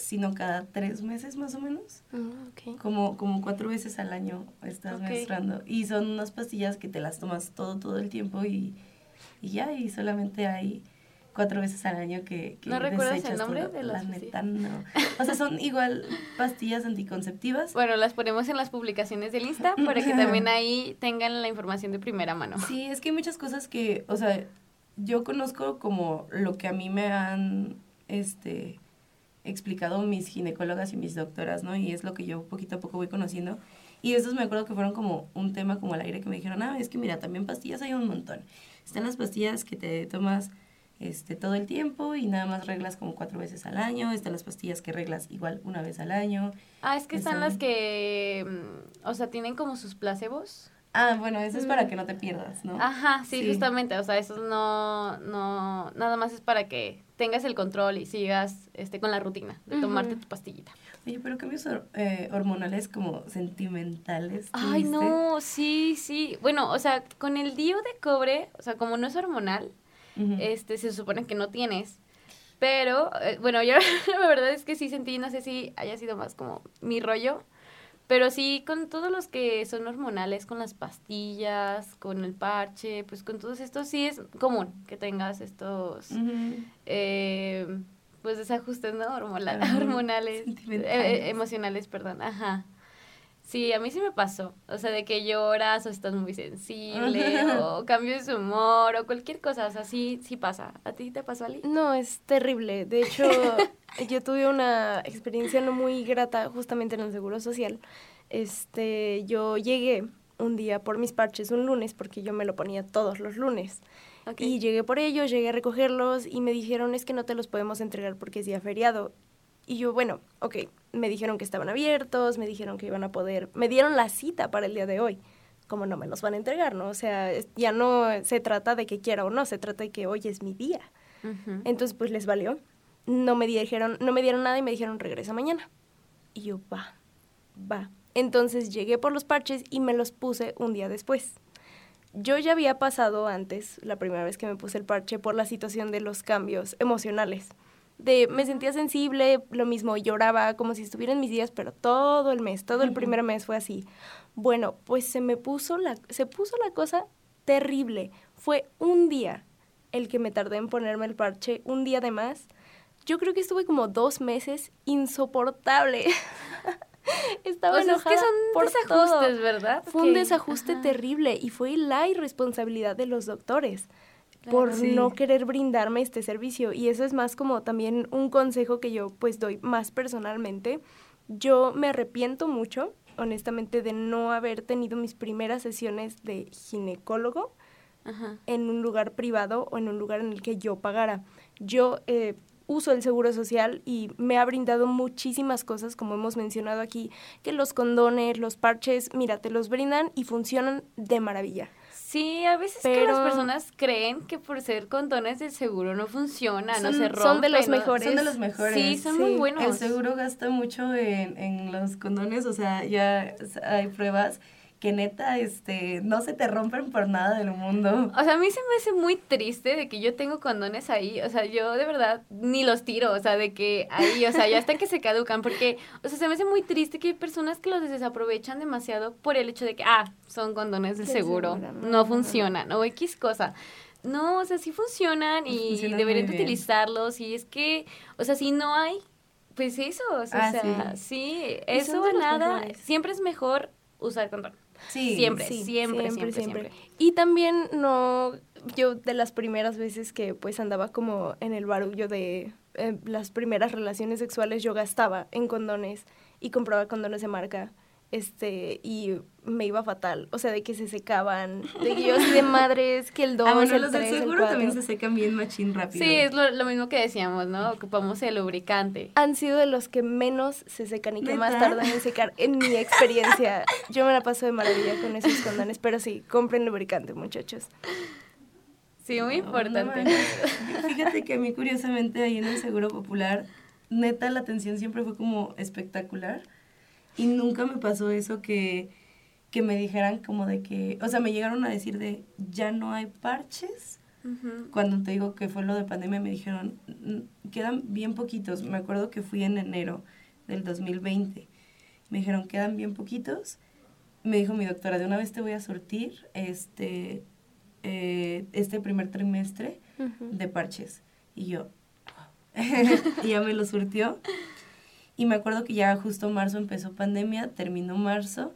sino cada tres meses más o menos. Mm, ok. Como, como cuatro veces al año estás Ok. menstruando. Y son unas pastillas que te las tomas todo, todo el tiempo y, y ya, y solamente hay cuatro veces al año que, que ¿No recuerdas el nombre todo. de las La neta, no. O sea, son igual pastillas anticonceptivas. Bueno, las ponemos en las publicaciones del Insta para que también ahí tengan la información de primera mano. Sí, es que hay muchas cosas que, o sea, yo conozco como lo que a mí me han, este, explicado mis ginecólogas y mis doctoras, ¿no? Y es lo que yo poquito a poco voy conociendo. Y esos me acuerdo que fueron como un tema como al aire que me dijeron, ah, es que mira, también pastillas hay un montón. Están las pastillas que te tomas este, todo el tiempo y nada más reglas como cuatro veces al año. Están las pastillas que reglas igual una vez al año. Ah, es que están Están- las que, mm, o sea, tienen como sus placebos. Ah, bueno, eso es para que no te pierdas, ¿no? Ajá, sí, Sí. justamente, o sea, eso no, no, nada más es para que tengas el control y sigas este, con la rutina de tomarte tu pastillita. Oye, pero cambios eh, hormonales como sentimentales. Ay, no, sí, sí. Bueno, o sea, con el DIU de cobre, o sea, como no es hormonal, este, se supone que no tienes. Pero, eh, bueno, yo la verdad es que sí sentí, no sé si haya sido más como mi rollo, pero sí con todos los que son hormonales, con las pastillas, con el parche, pues con todos estos sí es común que tengas estos, eh, pues desajustes, ¿no? Hormola- Ajá, hormonales, eh, emocionales, perdón, ajá. Sí, a mí sí me pasó. O sea, de que lloras o estás muy sensible o cambios de humor o cualquier cosa. O sea, sí, sí pasa. ¿A ti te pasó, Ali? No, es terrible. De hecho, yo tuve una experiencia no muy grata justamente en el Seguro Social. Este, yo llegué un día por mis parches un lunes porque yo me lo ponía todos los lunes. Y llegué por ellos, llegué a recogerlos y me dijeron es que no te los podemos entregar porque es día feriado. Y yo, bueno, ok, me dijeron que estaban abiertos, me dijeron que iban a poder, me dieron la cita para el día de hoy. Como no me los van a entregar, ¿no? O sea, ya no se trata de que quiera o no, se trata de que hoy es mi día. Entonces, pues les valió. No me dijeron, no me dieron nada y me dijeron regresa mañana. Y yo, va, va. Entonces llegué por los parches y me los puse un día después. Yo ya había pasado antes, la primera vez que me puse el parche, por la situación de los cambios emocionales. De me sentía sensible, lo mismo, lloraba como si estuviera en mis días, pero todo el mes, todo el primer mes fue así. Bueno, pues se me puso la, se puso la cosa terrible. Fue un día el que me tardé en ponerme el parche, un día de más. Yo creo que estuve como dos meses insoportable. Estaba O sea, es enojada que son por desajustes, todo. ¿verdad? Fue un desajuste ajá. terrible y fue la irresponsabilidad de los doctores por sí. no querer brindarme este servicio. Y eso es más como también un consejo que yo pues doy más personalmente. Yo me arrepiento mucho, honestamente, de no haber tenido mis primeras sesiones de ginecólogo Ajá. en un lugar privado o en un lugar en el que yo pagara. Yo eh, uso el seguro social y me ha brindado muchísimas cosas, como hemos mencionado aquí, que los condones, los parches, mira, te los brindan y funcionan de maravilla. Sí, a veces que las personas creen que por ser condones del seguro no funciona, no se son rompen. de los ¿no? mejores. Son de los mejores. Sí, son Sí. muy buenos. El seguro gasta mucho en, en los condones, o sea, ya hay pruebas que neta, este, no se te rompen por nada del mundo. O sea, a mí se me hace muy triste de que yo tengo condones ahí, o sea, yo de verdad ni los tiro, o sea, de que ahí, o sea, ya hasta que se caducan, porque, o sea, se me hace muy triste que hay personas que los desaprovechan demasiado por el hecho de que, ah, son condones del seguro, no no. funcionan, o X cosa. No, o sea, sí funcionan y Funcionan deberían utilizarlos, y es que, o sea, si no hay, pues eso, o sea, Ah, sea, sí. sí, eso nada, siempre es mejor usar condón. Sí. Siempre, Sí, siempre, siempre, siempre. Y también no, yo de las primeras veces que pues andaba como en el barullo de, eh, las primeras relaciones sexuales yo gastaba en condones y compraba condones de marca este y me iba fatal, o sea, de que se secaban, de que yo así de madres, que el 2, Ah, bueno, el los del 3, el seguro 4. también se secan bien machín rápido. Sí, es lo, lo mismo que decíamos, ¿no? Ocupamos el lubricante. Han sido de los que menos se secan y que más tardan en secar, en mi experiencia. Yo me la paso de maravilla con esos condones, pero sí, compren lubricante, muchachos. Sí, muy No, importante. no. Fíjate que a mí, curiosamente, ahí en el Seguro Popular, neta, la atención siempre fue como espectacular. Y nunca me pasó eso que, que me dijeran como de que, o sea, me llegaron a decir de, ya no hay parches. Cuando te digo que fue lo de pandemia, me dijeron, "Mm, quedan bien poquitos. Me acuerdo que fui en enero del 2020. Me dijeron, quedan bien poquitos. Me dijo mi doctora, de una vez te voy a surtir este, eh, este primer trimestre de parches. Y yo, y ya me lo surtió. Y me acuerdo que ya justo marzo empezó pandemia, terminó marzo.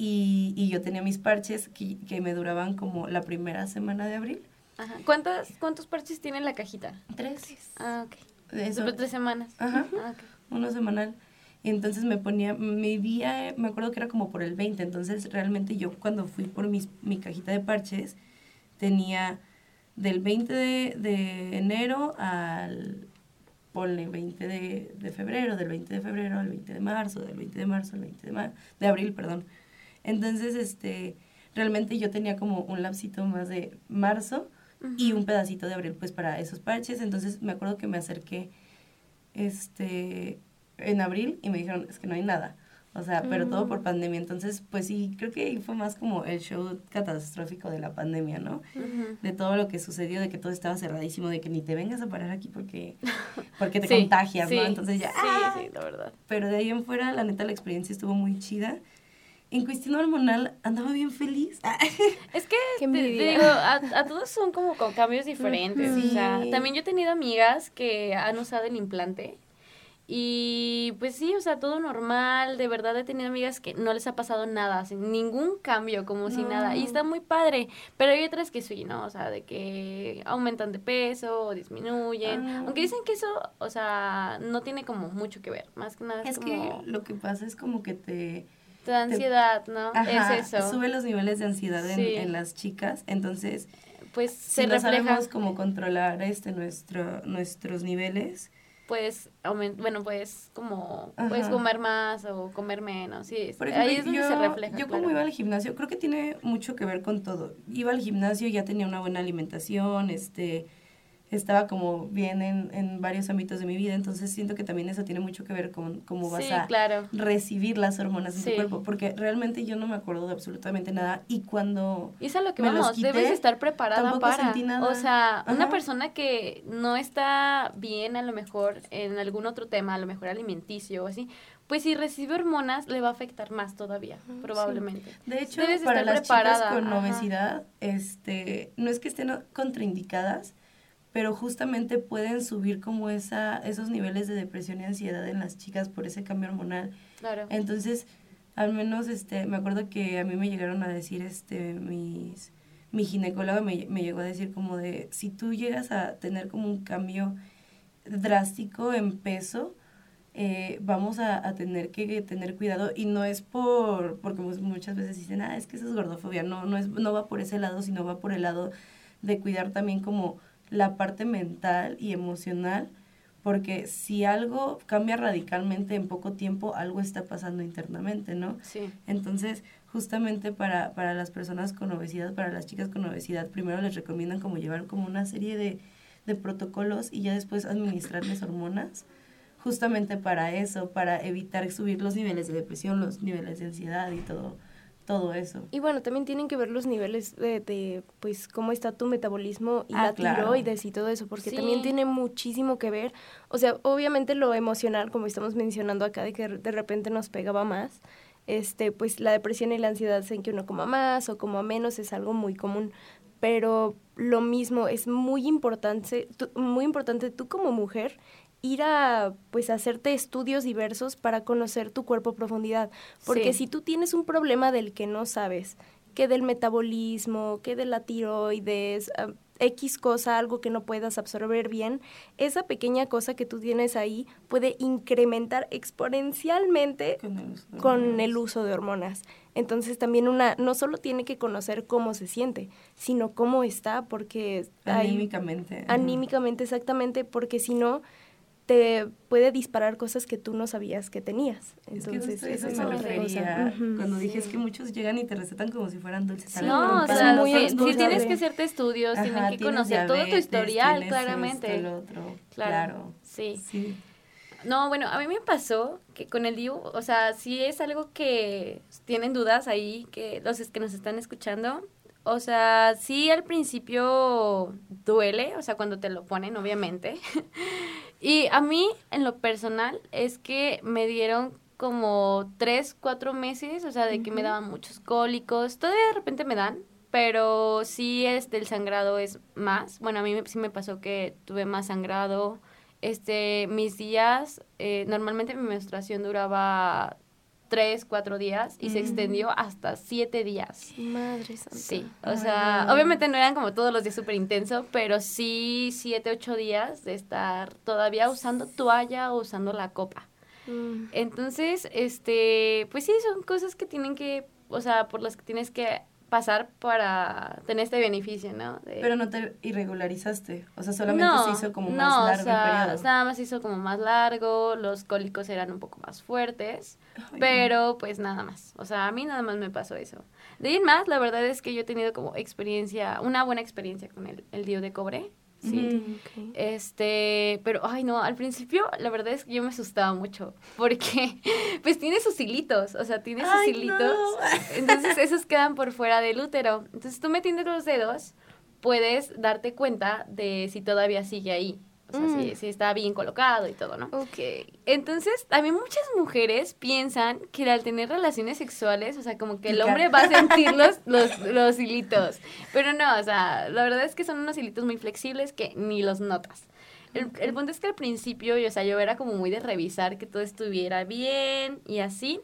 Y, y yo tenía mis parches que, que me duraban como la primera semana de abril. Ajá. ¿Cuántas, ¿Cuántos parches tiene la cajita? Tres. Ah, ok. Eso, Sobre tres semanas. Ajá. Ah, ok. uno semanal. Entonces me ponía, mi día, me acuerdo que era como por el 20, entonces realmente yo cuando fui por mis, mi cajita de parches, tenía del 20 de, de enero al, ponle, 20 de, de febrero, del 20 de febrero al 20 de marzo, del 20 de marzo al 20 de, mar- de abril, perdón. Entonces, este, realmente yo tenía como un lapsito más de marzo y un pedacito de abril, pues para esos parches. Entonces me acuerdo que me acerqué este, en abril y me dijeron, es que no hay nada. O sea, pero todo por pandemia. Entonces, pues sí, creo que fue más como el show catastrófico de la pandemia, ¿no? De todo lo que sucedió, de que todo estaba cerradísimo, de que ni te vengas a parar aquí porque, porque te Sí, contagias, sí, ¿no? Entonces ya, ¡ah! Sí, sí, la verdad. pero de ahí en fuera, la neta, la experiencia estuvo muy chida. En cuestión hormonal, andaba bien feliz. Es que, Qué te- digo, a, a todos son como con cambios diferentes. Ujú. O sea, Sí. también yo he tenido amigas que han usado el implante. Y pues sí, o sea, todo normal. De verdad he tenido amigas que no les ha pasado nada, sin ningún cambio, como si No. nada. Y está muy padre. Pero hay otras que sí, ¿no? O sea, de que aumentan de peso o disminuyen. Ah. Aunque dicen que eso, o sea, no tiene como mucho que ver. Más que nada es, Es que como lo que pasa es como que te... te da ansiedad, ¿no? Ajá, es eso. sube los niveles de ansiedad en, Sí. en las chicas. Entonces, Pues si se no refleja. sabemos cómo controlar este nuestro, nuestros niveles, puedes aumen- bueno puedes como puedes Ajá. comer más o comer menos sí Por ejemplo, ahí es donde yo, se refleja yo claro. como iba al gimnasio, creo que tiene mucho que ver con todo. Iba al gimnasio, ya tenía una buena alimentación, este, estaba como bien en, en varios ámbitos de mi vida, entonces siento que también eso tiene mucho que ver con cómo vas sí a claro recibir las hormonas en Sí. tu cuerpo, porque realmente yo no me acuerdo de absolutamente nada y cuando... y es a lo que me vamos quité, debes estar preparada para sentí nada. o sea una Ajá. persona que no está bien a lo mejor en algún otro tema a lo mejor alimenticio o así pues si recibe hormonas le va a afectar más todavía probablemente De hecho, Debes de para estar las preparada, chicas con ajá. obesidad, este, no es que estén contraindicadas, pero justamente pueden subir como esa, esos niveles de depresión y ansiedad en las chicas por ese cambio hormonal. claro Entonces, al menos, este, me acuerdo que a mí me llegaron a decir, este, mis, mi ginecóloga me, me llegó a decir como de, si tú llegas a tener como un cambio drástico en peso, eh, vamos a, a tener que tener cuidado y no es por, porque muchas veces dicen, ah, es que eso es gordofobia, no, no, es, no va por ese lado, sino va por el lado de cuidar también como la parte mental y emocional, porque si algo cambia radicalmente en poco tiempo, algo está pasando internamente, ¿no? sí Entonces, justamente para, para las personas con obesidad, para las chicas con obesidad, primero les recomiendan como llevar como una serie de, de protocolos y ya después administrarles hormonas, justamente para eso, para evitar subir los niveles de depresión, los niveles de ansiedad y todo, todo eso. Y bueno, también tienen que ver los niveles de, de, pues, cómo está tu metabolismo y Ah, la claro. tiroides y todo eso, porque Sí. también tiene muchísimo que ver. O sea, obviamente lo emocional, como estamos mencionando acá, de que de repente nos pegaba más, este, pues la depresión y la ansiedad hacen que uno coma más o coma menos, es algo muy común. Pero lo mismo, es muy importante, tú- muy importante tú como mujer ir a pues hacerte estudios diversos para conocer tu cuerpo a profundidad, porque Sí. si tú tienes un problema del que no sabes, que del metabolismo, que de la tiroides, ah, X cosa, algo que no puedas absorber bien, esa pequeña cosa que tú tienes ahí puede incrementar exponencialmente con el uso de, hormonas. Entonces también una no solo tiene que conocer cómo se siente, sino cómo está, porque... Anímicamente. anímicamente, exactamente, porque si no te puede disparar cosas que tú no sabías que tenías. Entonces, es eso me refería cuando dije es que muchos llegan y te recetan como si fueran dulces. no, o sea, si, tienes que hacerte estudios, tienen que conocer todo tu historial, claramente. claro. Sí. sí. No, bueno, a mí me pasó que con el DIU, o sea, si es algo que tienen dudas ahí, que los que nos están escuchando, o sea, sí al principio duele, o sea, cuando te lo ponen, obviamente. y a mí, en lo personal, es que me dieron como tres, cuatro meses, o sea, de que me daban muchos cólicos. Todavía de repente me dan, pero sí este, el sangrado es más. Bueno, a mí sí me pasó que tuve más sangrado. Este, mis días, eh, normalmente mi menstruación duraba tres, cuatro días y se extendió hasta siete días. Madre santa. Sí, o sea, obviamente no eran como todos los días súper intenso, pero sí siete, ocho días de estar todavía usando toalla o usando la copa. Mm. Entonces, este, pues sí, son cosas que tienen que, o sea, por las que tienes que pasar para tener este beneficio, ¿no? Pero no te irregularizaste, o sea, solamente se hizo como más largo o sea, el periodo. nada más se hizo como más largo, los cólicos eran un poco más fuertes, pero pues nada más, o sea, a mí nada más me pasó eso. De ahí en más, la verdad es que yo he tenido como experiencia, una buena experiencia con el, el dio de cobre, Sí. Este, pero ay no, al principio la verdad es que yo me asustaba mucho porque pues tiene sus hilitos, o sea, tiene sus hilitos. Entonces esos quedan por fuera del útero. Entonces tú metiendo los dedos puedes darte cuenta de si todavía sigue ahí. O sea, mm. si, está bien colocado y todo, ¿no? Ok. Entonces, también muchas mujeres piensan que al tener relaciones sexuales, o sea, como que el hombre va a sentir los, los, los hilitos. Pero no, o sea, la verdad es que son unos hilitos muy flexibles que ni los notas. El, el punto es que al principio, o sea, yo era como muy de revisar que todo estuviera bien y así.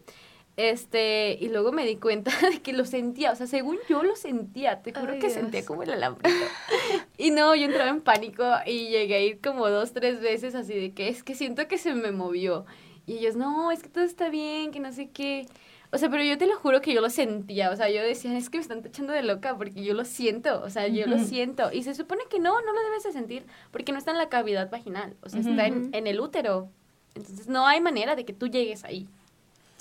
Este, y luego me di cuenta de que lo sentía, o sea, según yo lo sentía, te juro que sentía como el alambrito. y no, yo entraba en pánico y llegué a ir como dos, tres veces así de que es que siento que se me movió. Y ellos, no, es que todo está bien, que no sé qué. O sea, pero yo te lo juro que yo lo sentía, o sea, yo decía, es que me están echando de loca porque yo lo siento, o sea, yo lo siento. Y se supone que no, no lo debes de sentir porque no está en la cavidad vaginal, o sea, está en, en el útero. Entonces no hay manera de que tú llegues ahí.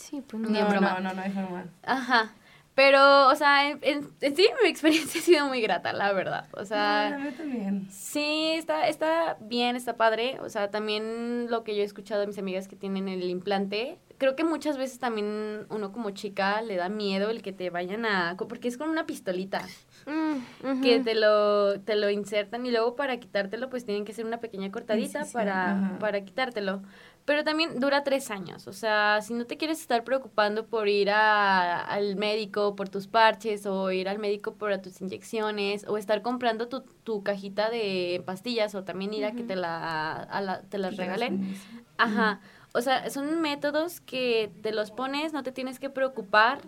Sí, pues no. No, no, no, no hay forma. Ajá. Pero, o sea, en, en, sí mi experiencia ha sido muy grata, la verdad. O sea, no, también. Sí, está, está bien, está padre. O sea, también lo que yo he escuchado de mis amigas que tienen el implante, creo que muchas veces también uno como chica le da miedo el que te vayan a... Porque es con una pistolita. Mm, que te lo, te lo insertan y luego para quitártelo pues tienen que hacer una pequeña cortadita para, para quitártelo. Pero también dura tres años, o sea, si no te quieres estar preocupando por ir a, al médico por tus parches o ir al médico por tus inyecciones o estar comprando tu, tu cajita de pastillas o también ir a que te, la, te las regalen. Ajá, o sea, son métodos que te los pones, no te tienes que preocupar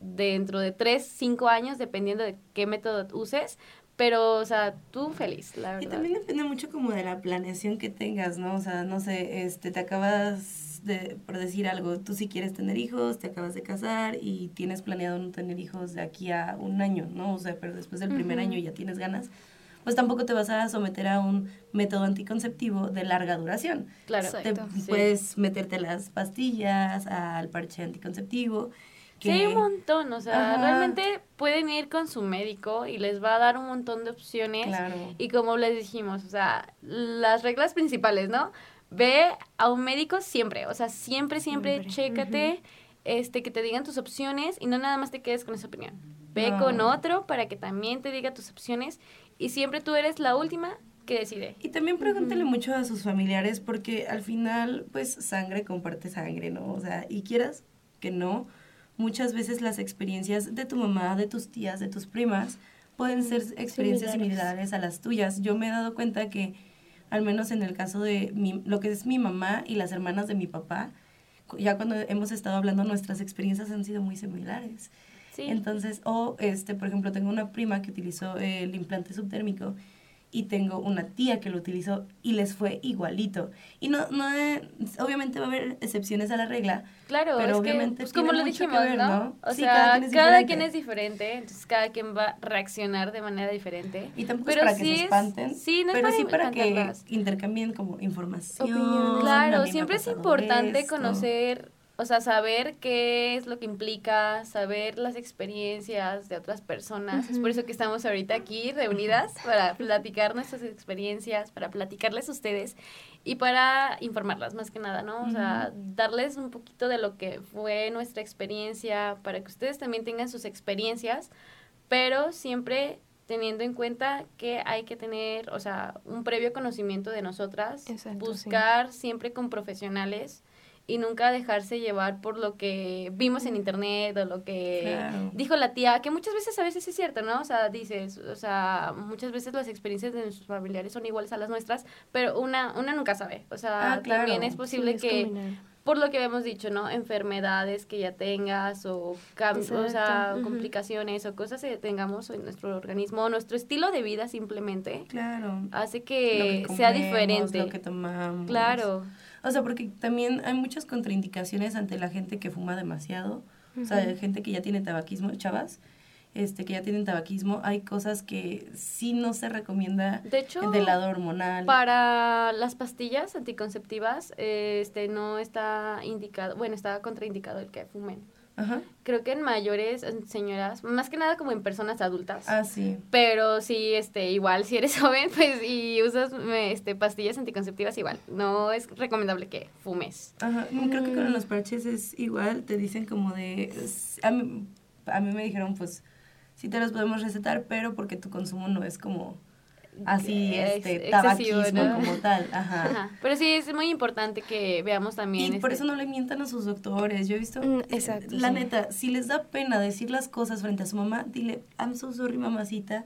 dentro de tres, cinco años, dependiendo de qué método uses, pero, o sea, tú feliz, la verdad. Y también depende mucho como de la planeación que tengas, ¿no? O sea, no sé, este, te acabas de, por decir algo, tú si quieres tener hijos, te acabas de casar y tienes planeado no tener hijos de aquí a un año, ¿no? O sea, pero después del primer año ya tienes ganas, pues tampoco te vas a someter a un método anticonceptivo de larga duración. Claro, te puedes meterte las pastillas, al parche anticonceptivo Sí, hay un montón, o sea, realmente pueden ir con su médico y les va a dar un montón de opciones. Claro. Y como les dijimos, o sea, las reglas principales, ¿no? Ve a un médico siempre, o sea, siempre, siempre, chécate, este, que te digan tus opciones y no nada más te quedes con esa opinión. Ve con otro para que también te diga tus opciones y siempre tú eres la última que decide. Y también pregúntale mucho a sus familiares porque al final, pues, sangre comparte sangre, ¿no? O sea, y quieras que no, muchas veces las experiencias de tu mamá, de tus tías, de tus primas, pueden ser experiencias similares. a las tuyas. Yo me he dado cuenta que, al menos en el caso de mi, lo que es mi mamá y las hermanas de mi papá, ya cuando hemos estado hablando, nuestras experiencias han sido muy similares. Entonces, o, este, por ejemplo, tengo una prima que utilizó el implante subtérmico y tengo una tía que lo utilizó y les fue igualito. Y no, no obviamente va a haber excepciones a la regla. Claro, pero es obviamente que, pues como lo dijimos, ver, ¿no? ¿no? O Sí, sea, cada quien es quien, diferente. es diferente, entonces cada quien va a reaccionar de manera diferente. Y tampoco Pero es para que se es- espanten, sí, no es pero para sí para que intercambien como información. Opiniones. Claro, siempre es importante esto. conocer, o sea, saber qué es lo que implica, saber las experiencias de otras personas. Es por eso que estamos ahorita aquí reunidas para platicar nuestras experiencias, para platicarles a ustedes y para informarlas más que nada, ¿no? O sea, darles un poquito de lo que fue nuestra experiencia para que ustedes también tengan sus experiencias, pero siempre teniendo en cuenta que hay que tener, o sea, un previo conocimiento de nosotras, Exacto, sí. buscar siempre con profesionales y nunca dejarse llevar por lo que vimos en internet o lo que Claro. dijo la tía, que muchas veces a veces es cierto, ¿no? O sea, dices, o sea, muchas veces las experiencias de nuestros familiares son iguales a las nuestras, pero una, una nunca sabe. O sea, Ah, claro. también es posible Sí, es que combinar. por lo que habíamos dicho, ¿no? Enfermedades que ya tengas o cambios, o sea, complicaciones o cosas que tengamos en nuestro organismo, nuestro estilo de vida simplemente Claro. hace que, que sea comemos, diferente. Lo que tomamos. Claro. O sea, porque también hay muchas contraindicaciones ante la gente que fuma demasiado. O sea, gente que ya tiene tabaquismo, chavas, este, que ya tienen tabaquismo, hay cosas que sí no se recomienda De hecho, del lado hormonal. para las pastillas anticonceptivas, este no está indicado, bueno, está contraindicado el que fumen. Ajá. Creo que en mayores, en señoras, más que nada como en personas adultas. Ah, sí. Pero sí, este, igual si eres joven, pues y usas este pastillas anticonceptivas igual, no es recomendable que fumes. Ajá. Creo que Mm. con los parches es igual, te dicen como de... A mí, a mí me dijeron, pues, sí te los podemos recetar, pero porque tu consumo no es como así, Ex- este, excesivo, tabaquismo ¿no? como tal. Ajá. Ajá. Pero sí es muy importante que veamos también Y por este- eso no le mientan a sus doctores. Yo he visto. Mm, eh, exacto, La sí. neta, si les da pena decir las cosas frente a su mamá, dile, I'm so sorry, mamacita.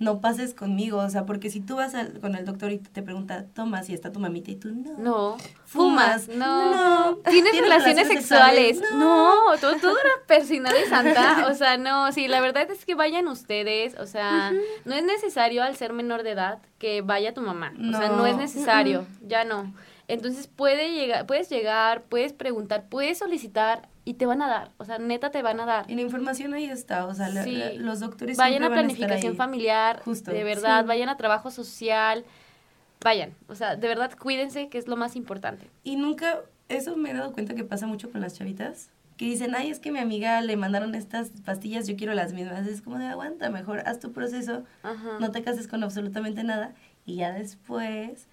No pases conmigo. O sea, porque si tú vas al- con el doctor y te pregunta, toma, si está tu mamita y tú no. No. Fumas. No. No. ¿Tienes, ¿Tienes relaciones, relaciones sexuales? sexuales? No. Todo, todo era persinal y santa. O sea, no. Sí, la verdad es que vayan ustedes. O sea, no es necesario al ser menor de edad que vaya tu mamá. O sea, no No. es necesario. Ya no. Entonces puede llegar, puedes llegar, puedes preguntar, puedes solicitar y te van a dar. O sea, neta te van a dar. Y la información ahí está. O sea, la- Sí. la- los doctores Vayan a planificación ahí. familiar, Justo, de verdad, sí. vayan a trabajo social, vayan, o sea, de verdad cuídense, que es lo más importante. Y nunca, eso me he dado cuenta que pasa mucho con las chavitas, que dicen, ay, es que mi amiga le mandaron estas pastillas, yo quiero las mismas. Es como de, aguanta, mejor haz tu proceso, Ajá. no te cases con absolutamente nada y ya después,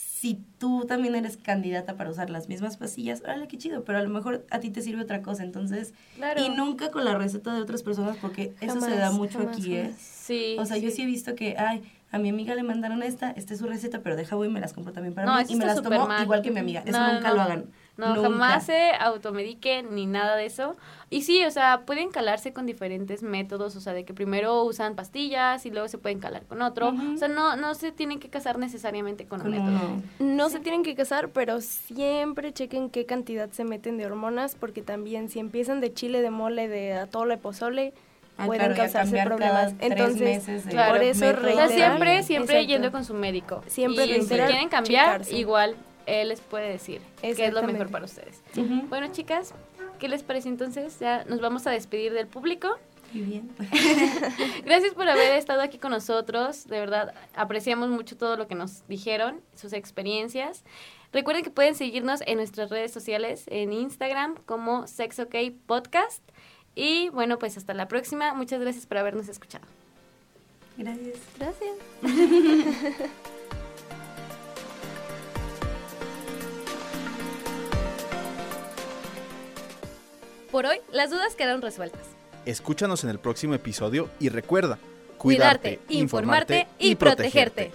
si tú también eres candidata para usar las mismas pastillas, órale, qué chido, pero a lo mejor a ti te sirve otra cosa, entonces, Claro. y nunca con la receta de otras personas porque eso se da mucho jamás, aquí, ¿eh? Sí. O sea, yo sí he visto que, ay, a mi amiga le mandaron esta, esta es su receta, pero deja voy y me las compro también para No, mí y me las tomo mal. igual que mi amiga. Eso No, nunca no. lo hagan. No, Nunca. jamás se automediquen ni nada de eso. Y sí, o sea, pueden calarse con diferentes métodos, o sea, de que primero usan pastillas y luego se pueden calar con otro. O sea, no, no se tienen que casar necesariamente con, un método. No se tienen que casar, pero siempre chequen qué cantidad se meten de hormonas, porque también si empiezan de chile, de mole, de atole, pozole, Ah, pueden claro, causarse cambiar problemas. Entonces, Claro. por eso. O sea, siempre, siempre Exacto. yendo con su médico. Siempre y si quieren cambiar, checarse. igual él les puede decir qué es lo mejor para ustedes. Bueno, chicas, ¿qué les parece entonces? Ya nos vamos a despedir del público. Muy bien. Gracias por haber estado aquí con nosotros. De verdad, apreciamos mucho todo lo que nos dijeron, sus experiencias. Recuerden que pueden seguirnos en nuestras redes sociales, en Instagram como SexOK Podcast. Y bueno, pues hasta la próxima. Muchas gracias por habernos escuchado. Gracias. Gracias. Por hoy, las dudas quedaron resueltas. Escúchanos en el próximo episodio y recuerda, Cuidarte, informarte y protegerte.